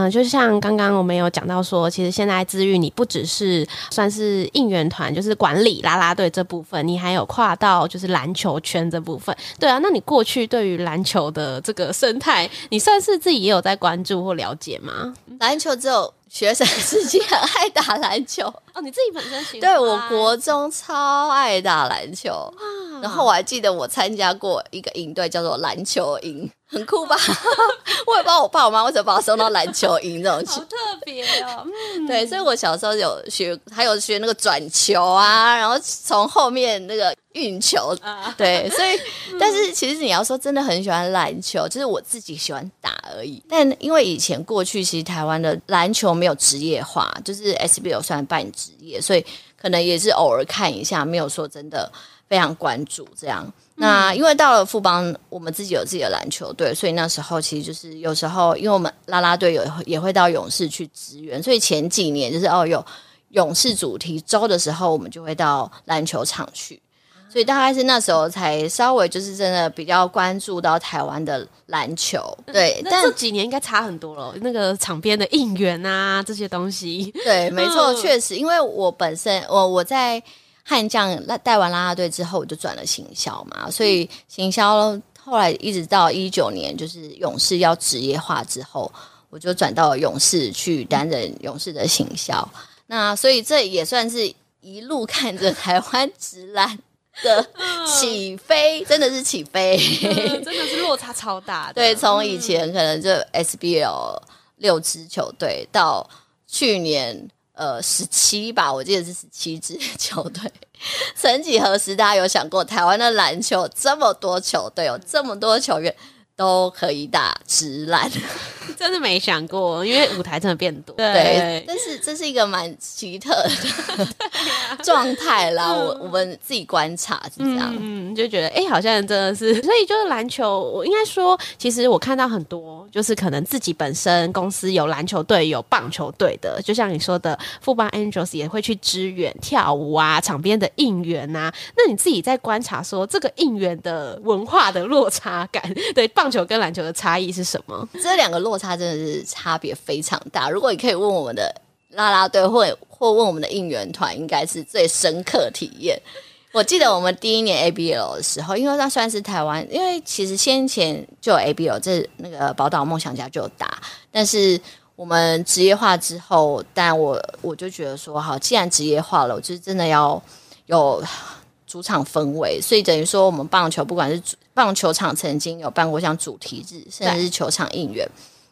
嗯，就像刚刚我们有讲到说，其实现在治愈你不只是算是应援团，就是管理啦啦队这部分，你还有跨到就是篮球圈这部分。对啊，那你过去对于篮球的这个生态，你算是自己也有在关注或了解吗？篮球只有学生时期很爱打篮球 哦，你自己本身喜欢？对，我国中超爱打篮球，哇然后我还记得我参加过一个营队，叫做篮球营。很酷吧？我也不知道我爸我妈为什么把我送到篮球营这种去，好特别哦。嗯，对，所以我小时候有学，还有学那个转球啊，然后从后面那个运球。对，所以，但是其实你要说真的很喜欢篮球，就是我自己喜欢打而已。但因为以前过去其实台湾的篮球没有职业化，就是 SBL 算半职业，所以可能也是偶尔看一下，没有说真的非常关注这样。那因为到了富邦，我们自己有自己的篮球队，所以那时候其实就是有时候，因为我们啦啦队有也会到勇士去支援，所以前几年就是哦有勇士主题周的时候，我们就会到篮球场去，所以大概是那时候才稍微就是真的比较关注到台湾的篮球。对，但这几年应该差很多了，那个场边的应援啊这些东西。对，没错，确实，因为我本身我我在。悍将带完啦啦队之后，我就转了行销嘛，所以行销后来一直到一九年，就是勇士要职业化之后，我就转到勇士去担任勇士的行销。那所以这也算是一路看着台湾直篮的起飞，真的是起飞，真的是落差超大的。对，从以前可能就 SBL 六支球队到去年。呃，十七吧，我记得是十七支球队。曾几何时，大家有想过台湾的篮球这么多球队，有这么多球员都可以打直篮？真的没想过，因为舞台真的变多。对，对，但是这是一个蛮奇特的状态啦。我我们自己观察是这样，嗯，就觉得哎、欸，好像真的是。所以就是篮球，我应该说，其实我看到很多，就是可能自己本身公司有篮球队、有棒球队的，就像你说的，富邦 Angels 也会去支援跳舞啊，场边的应援啊。那你自己在观察说，这个应援的文化的落差感，对棒球跟篮球的差异是什么？这两个落差。真的是差别非常大。如果你可以问我们的啦啦队，或或问我们的应援团，应该是最深刻体验。我记得我们第一年 ABL 的时候，因为那算是台湾，因为其实先前就有 ABL，这那个宝岛梦想家就有打。但是我们职业化之后，但我我就觉得说，好，既然职业化了，我就是真的要有主场氛围。所以等于说，我们棒球不管是棒球场曾经有办过像主题日，甚至是球场应援。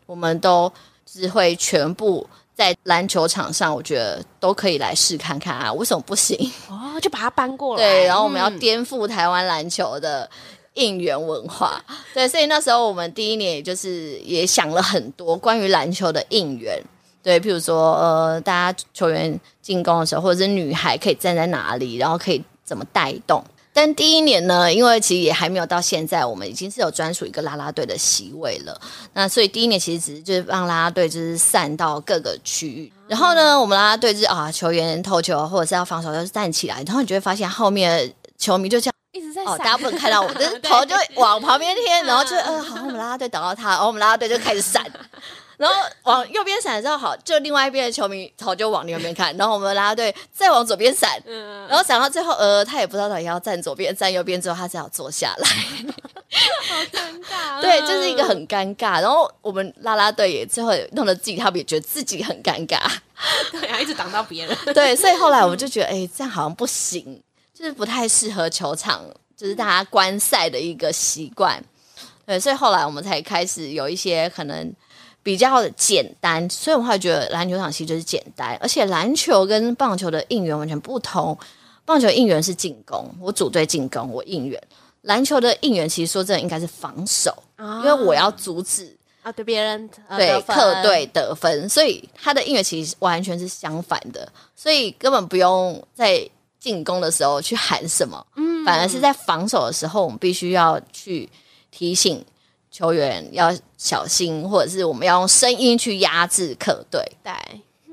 我们都只会全部在篮球场上，我觉得都可以来试看看啊，为什么不行？哦，就把它搬过来。对，然后我们要颠覆台湾篮球的应援文化。嗯、对，所以那时候我们第一年也就是也想了很多关于篮球的应援。对，譬如说呃，大家球员进攻的时候，或者是女孩可以站在哪里，然后可以怎么带动。但第一年呢，因为其实也还没有到现在，我们已经是有专属一个啦啦队的席位了。那所以第一年其实只是就是让啦啦队就是散到各个区域。然后呢，我们啦啦队就是啊，球员投球或者是要防守，就是站起来。然后你就会发现后面球迷就这样一直在哦，大家不能看到我，就是 头就往旁边贴，然后就呃，好，我们啦啦队等到他，然后我们啦啦队就开始闪。然后往右边闪的时候，好，就另外一边的球迷头就往另外一边看，然后我们啦啦队再往左边闪，然后闪到最后，呃，他也不知道到底要站左边站右边，之后他只好坐下来，好尴尬。对，就是一个很尴尬。然后我们啦啦队也最后弄得自己，他们也觉得自己很尴尬，对啊，一直挡到别人。对，所以后来我们就觉得，哎，这样好像不行，就是不太适合球场就是大家观赛的一个习惯。对，所以后来我们才开始有一些可能比较简单，所以我们会觉得篮球场其实就是简单，而且篮球跟棒球的应援完全不同。棒球应援是进攻，我组队进攻，我应援；篮球的应援其实说真的应该是防守，啊、因为我要阻止啊对别人对客队得分，所以他的应援其实完全是相反的，所以根本不用在进攻的时候去喊什么，嗯，反而是在防守的时候，我们必须要去。提醒球员要小心，或者是我们要用声音去压制客队。对，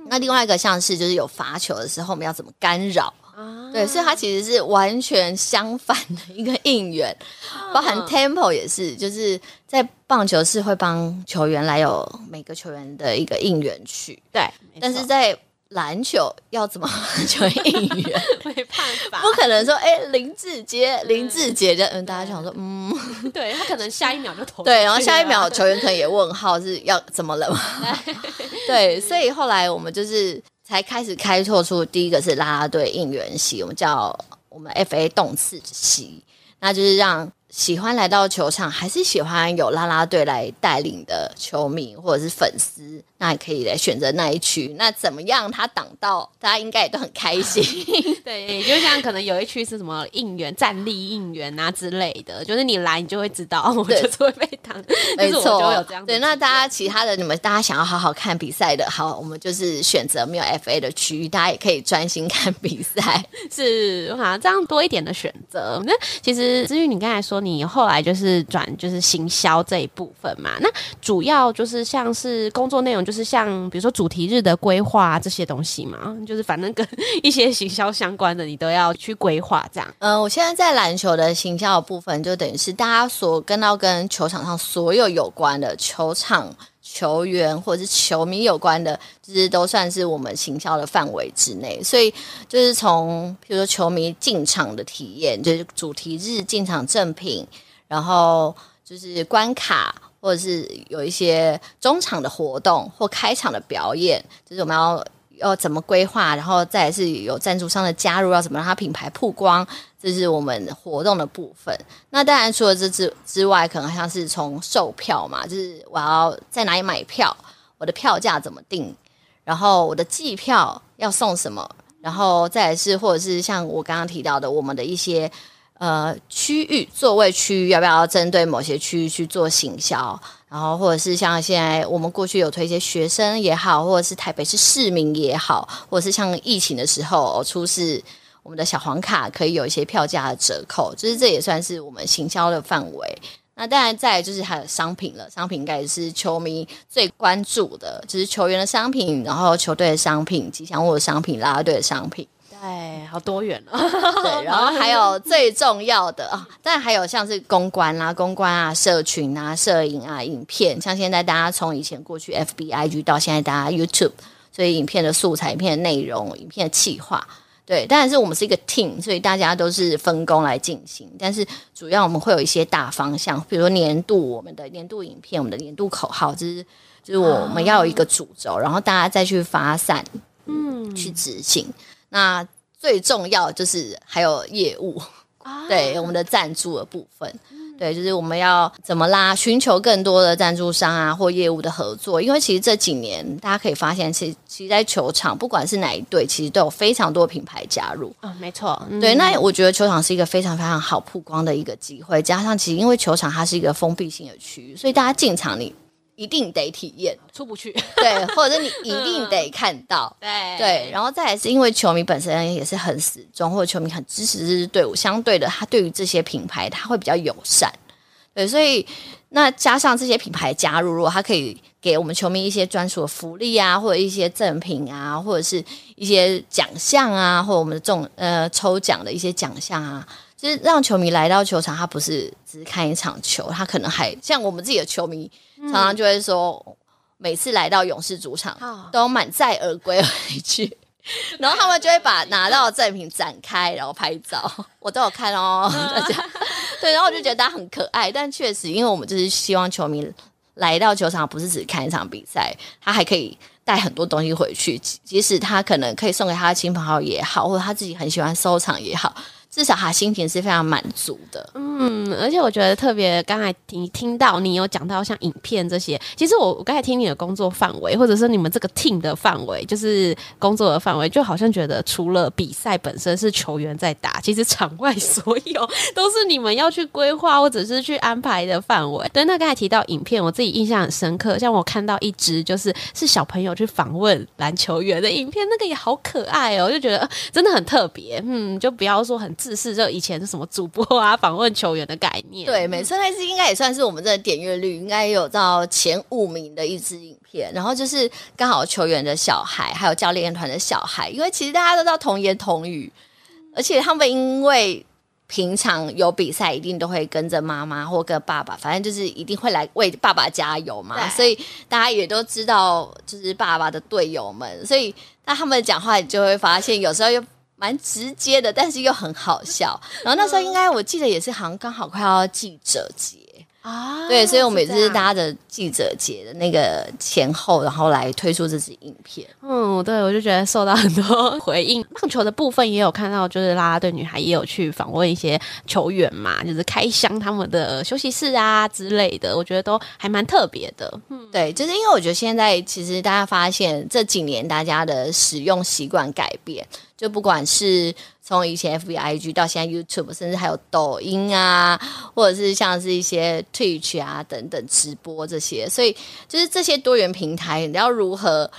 那另外一个像是就是有罚球的时候，我们要怎么干扰？啊、对，所以它其实是完全相反的一个应援，啊、包含 tempo 也是，就是在棒球是会帮球员来有每个球员的一个应援曲。对，但是在篮球要怎么球应援？没办法，不可能说哎、欸、林志杰，林志杰的嗯，大家想说嗯，对他可能下一秒就投对，然后下一秒球员可能也问号是要怎么了嘛？对，所以后来我们就是才开始开拓出第一个是啦啦队应援席，我们叫我们 FA 动次席，那就是让。喜欢来到球场，还是喜欢有啦啦队来带领的球迷或者是粉丝，那也可以来选择那一区。那怎么样？他挡到，大家应该也都很开心。对，就像可能有一区是什么应援、站立应援啊之类的，就是你来，你就会知道，我就是会被挡。没错。对，那大家其他的你们，大家想要好好看比赛的，好，我们就是选择没有 FA 的区域，大家也可以专心看比赛。是，好，这样多一点的选择。那其实至于你刚才说。你后来就是转就是行销这一部分嘛？那主要就是像是工作内容，就是像比如说主题日的规划这些东西嘛，就是反正跟 一些行销相关的，你都要去规划这样。嗯，我现在在篮球的行销的部分，就等于是大家所跟到跟球场上所有有关的球场。球员或者是球迷有关的，就是都算是我们行销的范围之内。所以就是从，比如说球迷进场的体验，就是主题日进场赠品，然后就是关卡，或者是有一些中场的活动或开场的表演，就是我们要。要怎么规划，然后再是有赞助商的加入，要怎么让它品牌曝光，这是我们活动的部分。那当然除了这之之外，可能像是从售票嘛，就是我要在哪里买票，我的票价怎么定，然后我的季票要送什么，然后再是或者是像我刚刚提到的，我们的一些呃区域座位区域要不要针对某些区域去做行销。然后，或者是像现在我们过去有推一些学生也好，或者是台北市市民也好，或者是像疫情的时候出示我们的小黄卡，可以有一些票价的折扣，就是这也算是我们行销的范围。那当然，再来就是还有商品了，商品应该也是球迷最关注的，就是球员的商品，然后球队的商品，吉祥物的商品，啦啦队的商品。哎，好多元哦。对，然后还有最重要的啊，当然还有像是公关啦、啊、公关啊、社群啊、摄影啊、影片，像现在大家从以前过去 FB、IG 到现在大家 YouTube，所以影片的素材、影片的内容、影片的企划，对，当然是我们是一个 team，所以大家都是分工来进行。但是主要我们会有一些大方向，比如说年度我们的年度影片、我们的年度口号，就是就是我们要有一个主轴，然后大家再去发散，嗯，去执行。那最重要就是还有业务，啊、对我们的赞助的部分，嗯、对，就是我们要怎么啦，寻求更多的赞助商啊，或业务的合作。因为其实这几年大家可以发现，其实其实在球场，不管是哪一队，其实都有非常多品牌加入。啊、哦，没错，嗯、对。那我觉得球场是一个非常非常好曝光的一个机会，加上其实因为球场它是一个封闭性的区域，所以大家进场你。一定得体验，出不去。对，或者是你一定得看到。对对，然后再来是因为球迷本身也是很死忠，或者球迷很支持这支队伍，相对的，他对于这些品牌他会比较友善。对，所以那加上这些品牌加入，如果他可以给我们球迷一些专属的福利啊，或者一些赠品啊，或者是一些奖项啊，或者我们的中呃抽奖的一些奖项啊。就是让球迷来到球场，他不是只是看一场球，他可能还像我们自己的球迷，常常就会说，嗯、每次来到勇士主场都满载而归回去，然后他们就会把拿到的赠品展开，然后拍照，我都有看哦，大家。对，然后我就觉得他很可爱，但确实，因为我们就是希望球迷来到球场，不是只看一场比赛，他还可以带很多东西回去，即使他可能可以送给他的亲朋好友也好，或者他自己很喜欢收藏也好。至少他心情是非常满足的。嗯，而且我觉得特别，刚才听听到你有讲到像影片这些，其实我我刚才听你的工作范围，或者是你们这个 team 的范围，就是工作的范围，就好像觉得除了比赛本身是球员在打，其实场外 所有都是你们要去规划或者是去安排的范围。对，那刚才提到影片，我自己印象很深刻，像我看到一支就是是小朋友去访问篮球员的影片，那个也好可爱哦，就觉得真的很特别。嗯，就不要说很。自视就以前是什么主播啊，访问球员的概念。对，每次，那次应该也算是我们这个点阅率应该有到前五名的一支影片。然后就是刚好球员的小孩，还有教练团的小孩，因为其实大家都知道童言童语，而且他们因为平常有比赛，一定都会跟着妈妈或跟爸爸，反正就是一定会来为爸爸加油嘛。所以大家也都知道，就是爸爸的队友们，所以那他们讲话，你就会发现有时候又。蛮直接的，但是又很好笑。然后那时候应该我记得也是，好像刚好快要记者节啊，对，所以我们也是搭着记者节的那个前后，然后来推出这支影片。嗯，对，我就觉得受到很多 回应。棒球的部分也有看到，就是啦啦队女孩也有去访问一些球员嘛，就是开箱他们的休息室啊之类的，我觉得都还蛮特别的。嗯，对，就是因为我觉得现在其实大家发现这几年大家的使用习惯改变。就不管是从以前 FB IG 到现在 YouTube，甚至还有抖音啊，或者是像是一些 Twitch 啊等等直播这些，所以就是这些多元平台，你要如何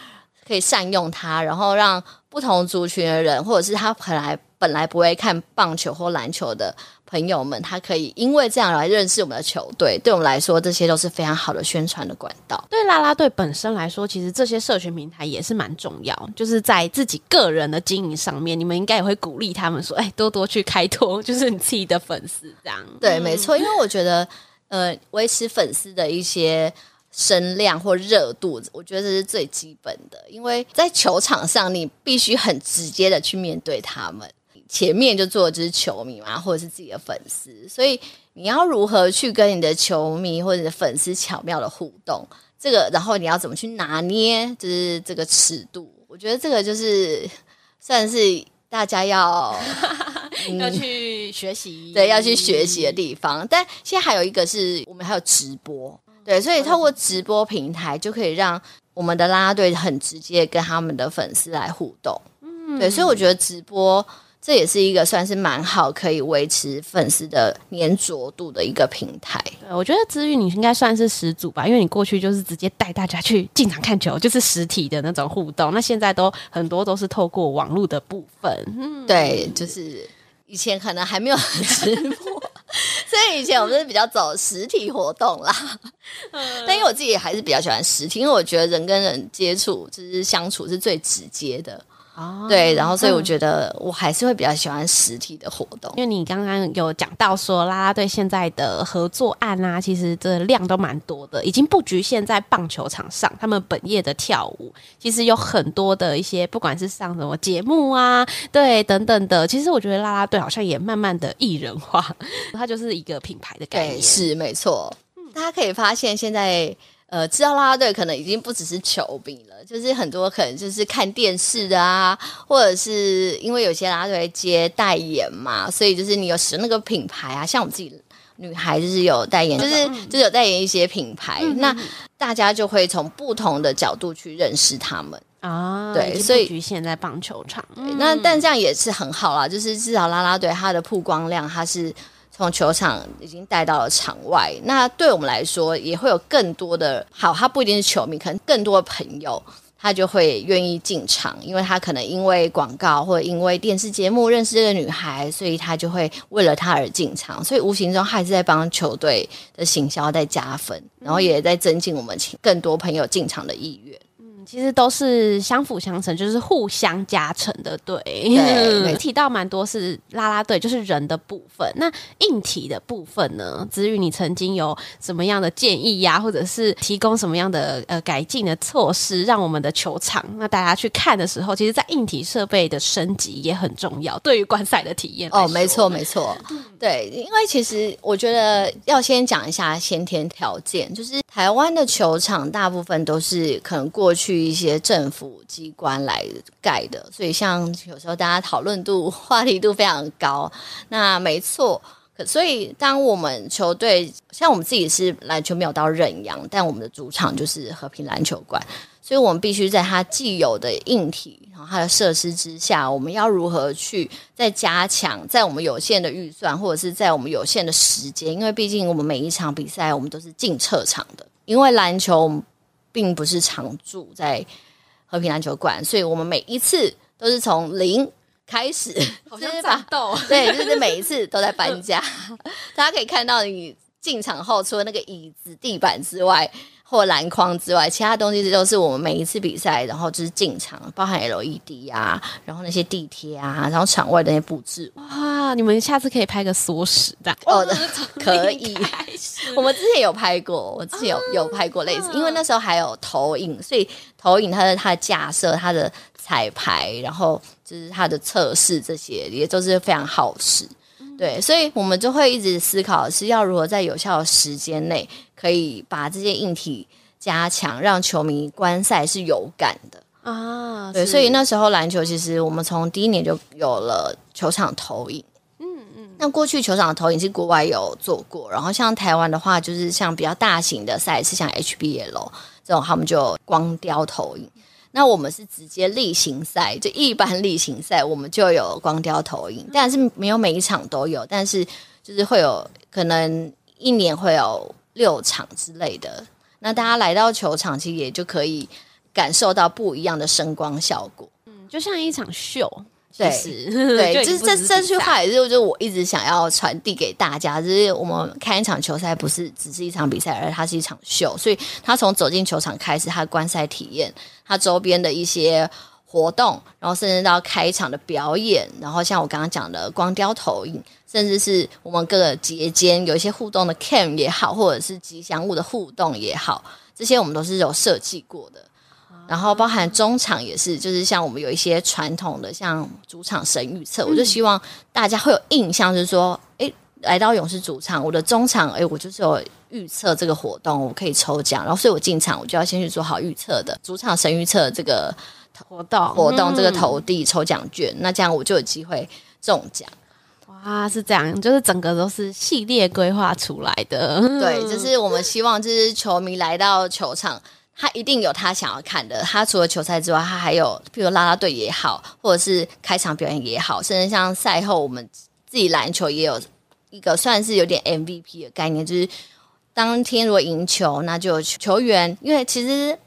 可以善用它，然后让不同族群的人，或者是他本来本来不会看棒球或篮球的。朋友们，他可以因为这样来认识我们的球队，对我们来说，这些都是非常好的宣传的管道。对啦啦队本身来说，其实这些社群平台也是蛮重要，就是在自己个人的经营上面，你们应该也会鼓励他们说：“哎，多多去开拓，就是你自己的粉丝。”这样对，没错。因为我觉得，呃，维持粉丝的一些声量或热度，我觉得这是最基本的。因为在球场上，你必须很直接的去面对他们。前面就坐的就是球迷嘛，或者是自己的粉丝，所以你要如何去跟你的球迷或者是粉丝巧妙的互动，这个，然后你要怎么去拿捏，就是这个尺度，我觉得这个就是算是大家要、嗯、要去学习，对，要去学习的地方。但现在还有一个是我们还有直播，对，所以透过直播平台就可以让我们的啦啦队很直接跟他们的粉丝来互动，嗯，对，所以我觉得直播。这也是一个算是蛮好可以维持粉丝的粘着度的一个平台。对，我觉得姿玉你应该算是始祖吧，因为你过去就是直接带大家去进场看球，就是实体的那种互动。那现在都很多都是透过网络的部分。嗯，对，就是以前可能还没有直播，所以以前我们是比较走实体活动啦。但因为我自己还是比较喜欢实体，因为我觉得人跟人接触就是相处是最直接的。哦，对，然后所以我觉得我还是会比较喜欢实体的活动，因为你刚刚有讲到说啦啦队现在的合作案啊，其实这量都蛮多的，已经不局限在棒球场上，他们本业的跳舞，其实有很多的一些，不管是上什么节目啊，对，等等的，其实我觉得啦啦队好像也慢慢的艺人化，它就是一个品牌的概念，是没错，大家可以发现现在。呃，知道啦啦队可能已经不只是球迷了，就是很多可能就是看电视的啊，或者是因为有些啦啦队接代言嘛，所以就是你有使用那个品牌啊，像我们自己女孩就是有代言，就是就是有代言一些品牌，嗯、那大家就会从不同的角度去认识他们啊，对，所以局限在棒球场，嗯、那但这样也是很好啦，就是至少啦啦队它的曝光量它是。从球场已经带到了场外，那对我们来说也会有更多的好，他不一定是球迷，可能更多的朋友他就会愿意进场，因为他可能因为广告或者因为电视节目认识这个女孩，所以他就会为了她而进场，所以无形中还是在帮球队的行销在加分，然后也在增进我们更多朋友进场的意愿。其实都是相辅相成，就是互相加成的。对，对，提到蛮多是啦啦队，就是人的部分。那硬体的部分呢？子宇，你曾经有什么样的建议呀、啊，或者是提供什么样的呃改进的措施，让我们的球场那大家去看的时候，其实，在硬体设备的升级也很重要，对于观赛的体验。哦，没错，没错。对，因为其实我觉得要先讲一下先天条件，就是台湾的球场大部分都是可能过去。一些政府机关来盖的，所以像有时候大家讨论度、话题度非常高。那没错，可所以当我们球队像我们自己是篮球没有到认养，但我们的主场就是和平篮球馆，所以我们必须在它既有的硬体。然后它的设施之下，我们要如何去再加强？在我们有限的预算，或者是在我们有限的时间，因为毕竟我们每一场比赛，我们都是进撤场的。因为篮球并不是常住在和平篮球馆，所以我们每一次都是从零开始，好像战斗。对，就是每一次都在搬家。大家可以看到，你进场后，除了那个椅子、地板之外。或篮筐之外，其他东西这都是我们每一次比赛，然后就是进场，包含 LED 啊，然后那些地贴啊，然后场外的那些布置。哇，你们下次可以拍个缩时的哦，可以。我们之前有拍过，我之前有有拍过类似，因为那时候还有投影，所以投影它的它的架设、它的彩排，然后就是它的测试这些也都是非常耗时。对，所以我们就会一直思考是要如何在有效的时间内，可以把这些硬体加强，让球迷观赛是有感的啊。对，所以那时候篮球其实我们从第一年就有了球场投影。嗯嗯。那过去球场的投影是国外有做过，然后像台湾的话，就是像比较大型的赛事，像 HBL 这种，他们就光雕投影。那我们是直接例行赛，就一般例行赛，我们就有光雕投影，但是没有每一场都有，但是就是会有可能一年会有六场之类的。那大家来到球场，其实也就可以感受到不一样的声光效果，嗯，就像一场秀。对，对，就是这这句话也是，就是我一直想要传递给大家，就是我们看一场球赛不是只是一场比赛，而它是一场秀。所以，他从走进球场开始，他的观赛体验，他周边的一些活动，然后甚至到开场的表演，然后像我刚刚讲的光雕投影，甚至是我们各个节间有一些互动的 cam 也好，或者是吉祥物的互动也好，这些我们都是有设计过的。然后包含中场也是，就是像我们有一些传统的，像主场神预测，嗯、我就希望大家会有印象，就是说，诶，来到勇士主场，我的中场，诶，我就是有预测这个活动，我可以抽奖，然后所以我进场，我就要先去做好预测的主场神预测这个活动活动这个投递抽奖券，那这样我就有机会中奖。哇，是这样，就是整个都是系列规划出来的。对，就是 我们希望，就是球迷来到球场。他一定有他想要看的。他除了球赛之外，他还有，譬如啦啦队也好，或者是开场表演也好，甚至像赛后我们自己篮球也有一个算是有点 MVP 的概念，就是当天如果赢球，那就球员，因为其实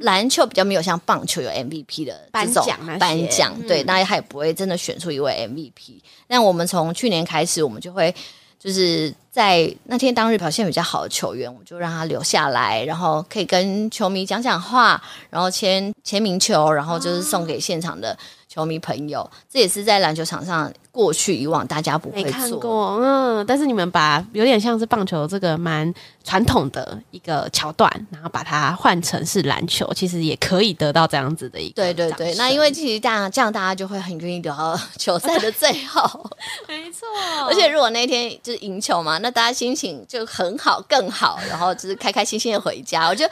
篮球比较没有像棒球有 MVP 的这种颁奖，颁奖，对，那他也不会真的选出一位 MVP。那我们从去年开始，我们就会。就是在那天当日表现比较好的球员，我就让他留下来，然后可以跟球迷讲讲话，然后签签名球，然后就是送给现场的球迷朋友。这也是在篮球场上过去以往大家不会做。没看过，嗯，但是你们把有点像是棒球这个蛮传统的一个桥段，然后把它换成是篮球，其实也可以得到这样子的一个。对对对，那因为其实大家这样大家就会很愿意留到球赛的最后。没错，而且如果那天就是赢球嘛，那大家心情就很好，更好，然后就是开开心心的回家。我就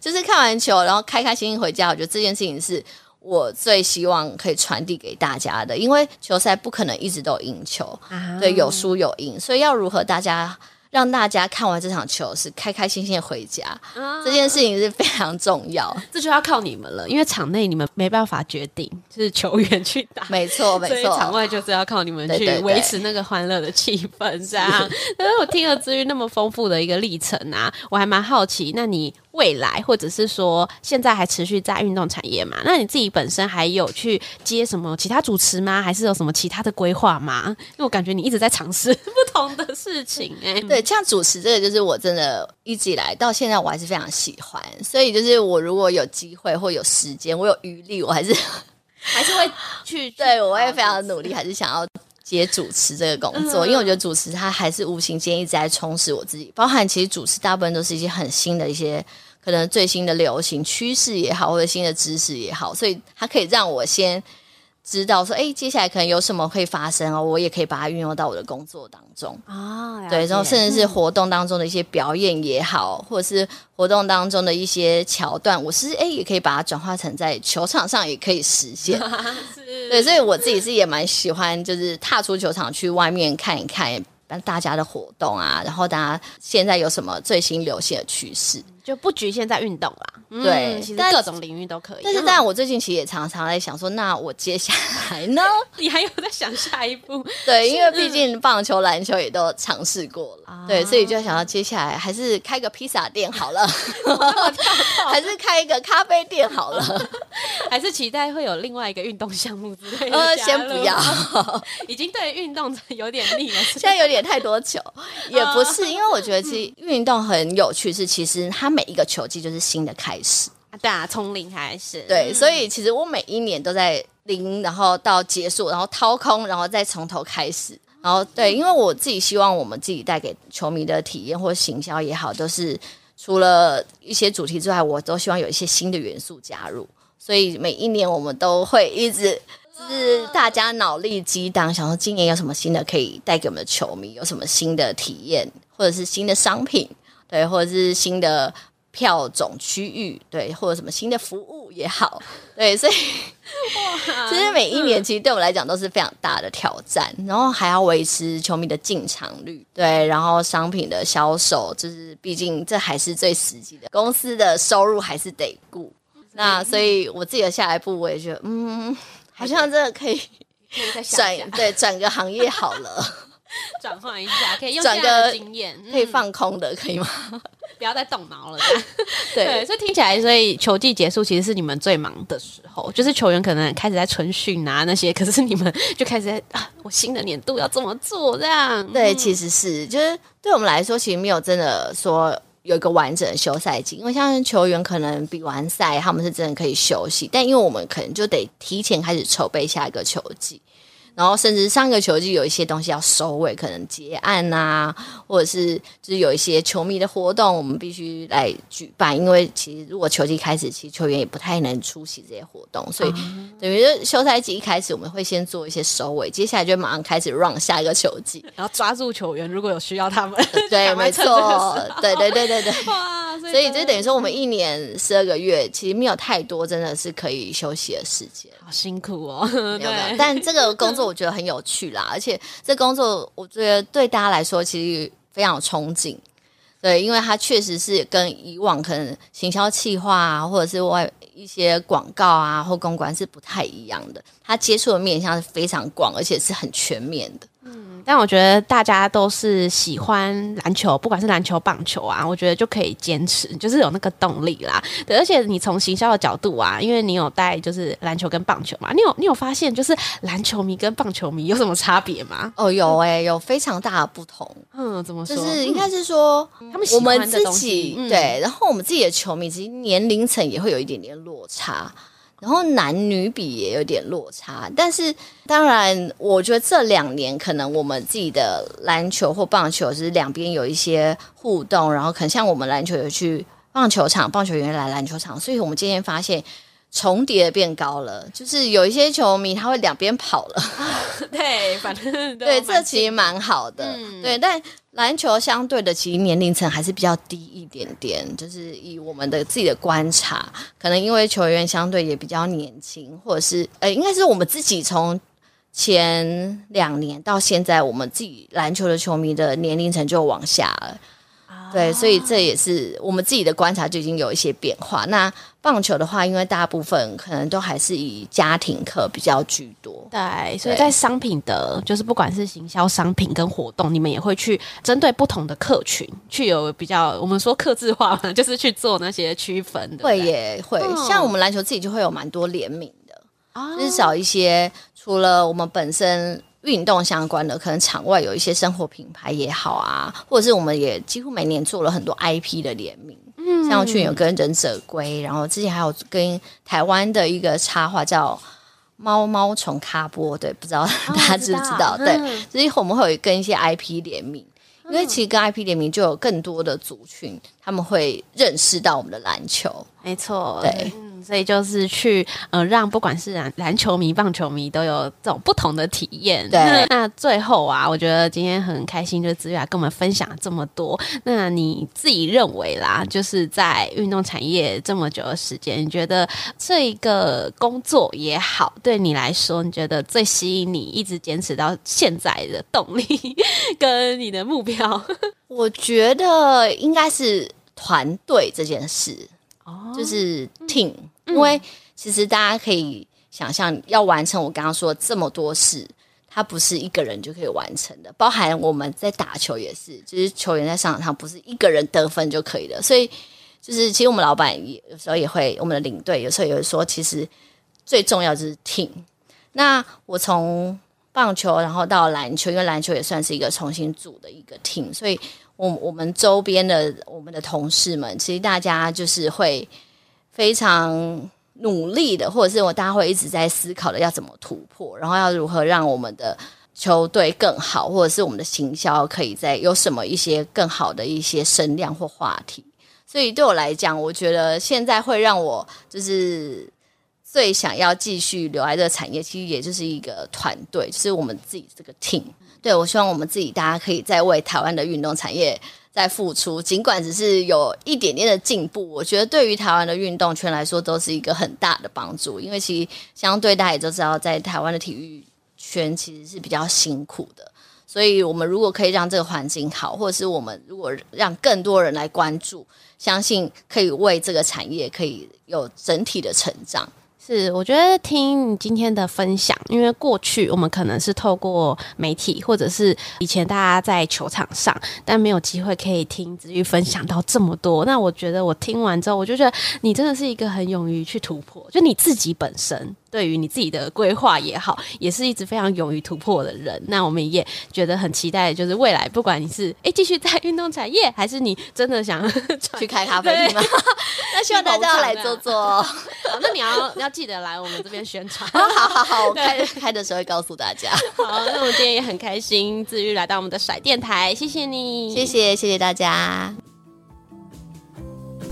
就是看完球，然后开开心心回家。我觉得这件事情是。我最希望可以传递给大家的，因为球赛不可能一直都赢球，啊、对，有输有赢，所以要如何大家让大家看完这场球是开开心心的回家，啊、这件事情是非常重要，这就要靠你们了，因为场内你们没办法决定，就是球员去打，没错 没错，场外就是要靠你们去维持那个欢乐的气氛，这样。但是我听了至于那么丰富的一个历程啊，我还蛮好奇，那你。未来，或者是说现在还持续在运动产业嘛？那你自己本身还有去接什么其他主持吗？还是有什么其他的规划吗？因为我感觉你一直在尝试不同的事情哎、欸。对，像主持这个，就是我真的一直以来到现在我还是非常喜欢。所以就是我如果有机会或有时间，我有余力，我还是 还是会去。对，我会非常努力，还是想要接主持这个工作，因为我觉得主持它还是无形间一直在充实我自己。包含其实主持大部分都是一些很新的一些。可能最新的流行趋势也好，或者新的知识也好，所以它可以让我先知道说，哎，接下来可能有什么会发生哦，我也可以把它运用到我的工作当中啊。对，然后甚至是活动当中的一些表演也好，嗯、或者是活动当中的一些桥段，我是哎也可以把它转化成在球场上也可以实现。对，所以我自己是也蛮喜欢，就是踏出球场去外面看一看。大家的活动啊，然后大家现在有什么最新流行的趋势？就不局限在运动啦，对，嗯、其实各种领域都可以。但是，但我最近其实也常常在想说，那我接下来呢？你还有在想下一步？对，因为毕竟棒球、篮球也都尝试过了，啊、对，所以就想要接下来还是开个披萨店好了，还是开一个咖啡店好了，还是期待会有另外一个运动项目之类的。呃，先不要，已经对运动有点腻了，现在有点太多球，也不是，因为我觉得其实运动很有趣，是其实它。每一个球季就是新的开始，对啊，从零开始，对，所以其实我每一年都在零，然后到结束，然后掏空，然后再从头开始，然后对，因为我自己希望我们自己带给球迷的体验或行销也好，都是除了一些主题之外，我都希望有一些新的元素加入，所以每一年我们都会一直是大家脑力激荡，想说今年有什么新的可以带给我们的球迷，有什么新的体验，或者是新的商品，对，或者是新的。票种区域对，或者什么新的服务也好，对，所以哇，其实每一年其实对我们来讲都是非常大的挑战，然后还要维持球迷的进场率，对，然后商品的销售，就是毕竟这还是最实际的，公司的收入还是得顾。那所以我自己的下一步，我也觉得，嗯，好像真的可以转，对，转个行业好了，转换一下，可以用转个经验，可以放空的，可以吗？不要再动脑了 对，对，所以听起来，所以球季结束其实是你们最忙的时候，就是球员可能开始在春训啊那些，可是你们就开始在啊，我新的年度要怎么做这样？对，其实是就是对我们来说，其实没有真的说有一个完整的休赛季，因为像球员可能比完赛，他们是真的可以休息，但因为我们可能就得提前开始筹备下一个球季。然后甚至上个球季有一些东西要收尾，可能结案啊，或者是就是有一些球迷的活动，我们必须来举办。因为其实如果球季开始，其实球员也不太能出席这些活动，所以等于就休赛季一开始，我们会先做一些收尾，接下来就马上开始 run 下一个球季，然后抓住球员，如果有需要他们，对，没错，对对对对对。所以就等于说，我们一年十二个月，其实没有太多真的是可以休息的时间。好辛苦哦，没有没有。但这个工作我觉得很有趣啦，而且这工作我觉得对大家来说其实非常有憧憬。对，因为它确实是跟以往可能行销企划啊，或者是外一些广告啊或公关是不太一样的。它接触的面向是非常广，而且是很全面的。但我觉得大家都是喜欢篮球，不管是篮球、棒球啊，我觉得就可以坚持，就是有那个动力啦。对，而且你从行销的角度啊，因为你有带就是篮球跟棒球嘛，你有你有发现就是篮球迷跟棒球迷有什么差别吗？哦，有诶、欸，有非常大的不同。嗯，怎么说？就是应该是说，嗯、他们我们自己、嗯、对，然后我们自己的球迷其实年龄层也会有一点点落差。然后男女比也有点落差，但是当然，我觉得这两年可能我们自己的篮球或棒球是两边有一些互动，然后可能像我们篮球有去棒球场，棒球员来篮球场，所以我们今天发现重叠变高了，就是有一些球迷他会两边跑了，对，反正对，这其实蛮好的，嗯、对，但。篮球相对的，其实年龄层还是比较低一点点。就是以我们的自己的观察，可能因为球员相对也比较年轻，或者是呃，应该是我们自己从前两年到现在，我们自己篮球的球迷的年龄层就往下了。对，所以这也是我们自己的观察，就已经有一些变化。那棒球的话，因为大部分可能都还是以家庭客比较居多，对，所以在商品的，就是不管是行销商品跟活动，你们也会去针对不同的客群，去有比较我们说客制化嘛，就是去做那些区分的。会也会，嗯、像我们篮球自己就会有蛮多联名的，啊、至少一些除了我们本身。运动相关的，可能场外有一些生活品牌也好啊，或者是我们也几乎每年做了很多 IP 的联名，嗯，像去年有跟忍者龟，然后之前还有跟台湾的一个插画叫猫猫虫咖波，对，不知道 大家知不知道？对，所以我们会有跟一些 IP 联名，嗯、因为其实跟 IP 联名就有更多的族群，他们会认识到我们的篮球，没错，对。嗯所以就是去呃，让不管是篮篮球迷、棒球迷都有这种不同的体验。对，那最后啊，我觉得今天很开心，就是姿玉来跟我们分享这么多。那你自己认为啦，就是在运动产业这么久的时间，你觉得这一个工作也好，对你来说，你觉得最吸引你一直坚持到现在的动力 跟你的目标？我觉得应该是团队这件事。哦就是 team，因为其实大家可以想象，要完成我刚刚说这么多事，它不是一个人就可以完成的。包含我们在打球也是，就是球员在上场上不是一个人得分就可以的。所以，就是其实我们老板也有时候也会，我们的领队有时候也会说，其实最重要就是 team。那我从棒球然后到篮球，因为篮球也算是一个重新组的一个 team，所以。我我们周边的我们的同事们，其实大家就是会非常努力的，或者是我大家会一直在思考的要怎么突破，然后要如何让我们的球队更好，或者是我们的行销可以在有什么一些更好的一些声量或话题。所以对我来讲，我觉得现在会让我就是最想要继续留在这个产业，其实也就是一个团队，就是我们自己这个 team。对，我希望我们自己大家可以再为台湾的运动产业再付出，尽管只是有一点点的进步，我觉得对于台湾的运动圈来说都是一个很大的帮助。因为其实相对大家也都知道，在台湾的体育圈其实是比较辛苦的，所以我们如果可以让这个环境好，或者是我们如果让更多人来关注，相信可以为这个产业可以有整体的成长。是，我觉得听你今天的分享，因为过去我们可能是透过媒体，或者是以前大家在球场上，但没有机会可以听子玉分享到这么多。那我觉得我听完之后，我就觉得你真的是一个很勇于去突破，就你自己本身。对于你自己的规划也好，也是一直非常勇于突破的人。那我们也觉得很期待，就是未来不管你是哎继续在运动产业，还是你真的想 去开咖啡厅吗？那希望大家要来坐坐。好，那你要要记得来我们这边宣传。好好好，我开开的时候会告诉大家。好，那我们今天也很开心，自愈来到我们的甩电台，谢谢你，谢谢谢谢大家。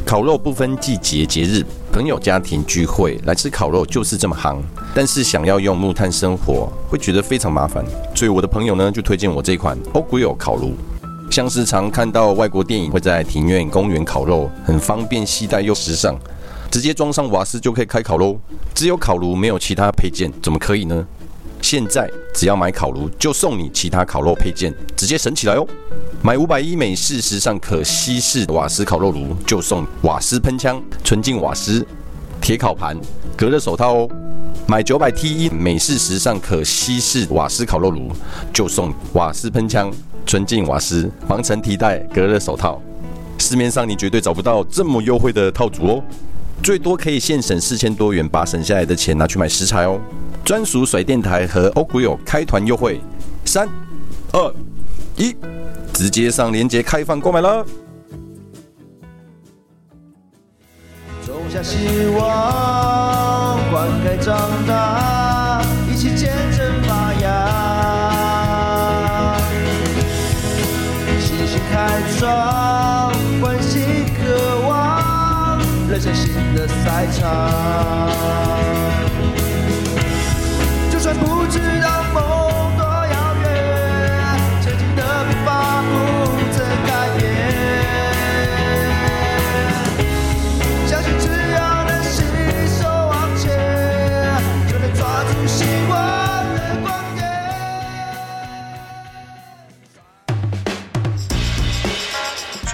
烤肉不分季节节日，朋友家庭聚会来吃烤肉就是这么夯。但是想要用木炭生火，会觉得非常麻烦。所以我的朋友呢就推荐我这款 Ogrill 烤炉。像是常看到外国电影会在庭院、公园烤肉，很方便携带又时尚，直接装上瓦斯就可以开烤喽。只有烤炉没有其他配件，怎么可以呢？现在只要买烤炉，就送你其他烤肉配件，直接省起来哦！买五百一美式时尚可吸式瓦斯烤肉炉，就送瓦斯喷枪、纯净瓦斯、铁烤盘、隔热手套哦！买九百 T 一美式时尚可吸式瓦斯烤肉炉，就送瓦斯喷枪、纯净瓦斯、防尘提袋、隔热手套。市面上你绝对找不到这么优惠的套组哦！最多可以现省四千多元，把省下来的钱拿去买食材哦。专属甩电台和 Oak Grill 开团优惠，三、二、一，直接上链接开放购买了。种下希望，灌溉长大，一起见证发芽。信心开创，欢喜渴望，人生新的赛场。就算不知道梦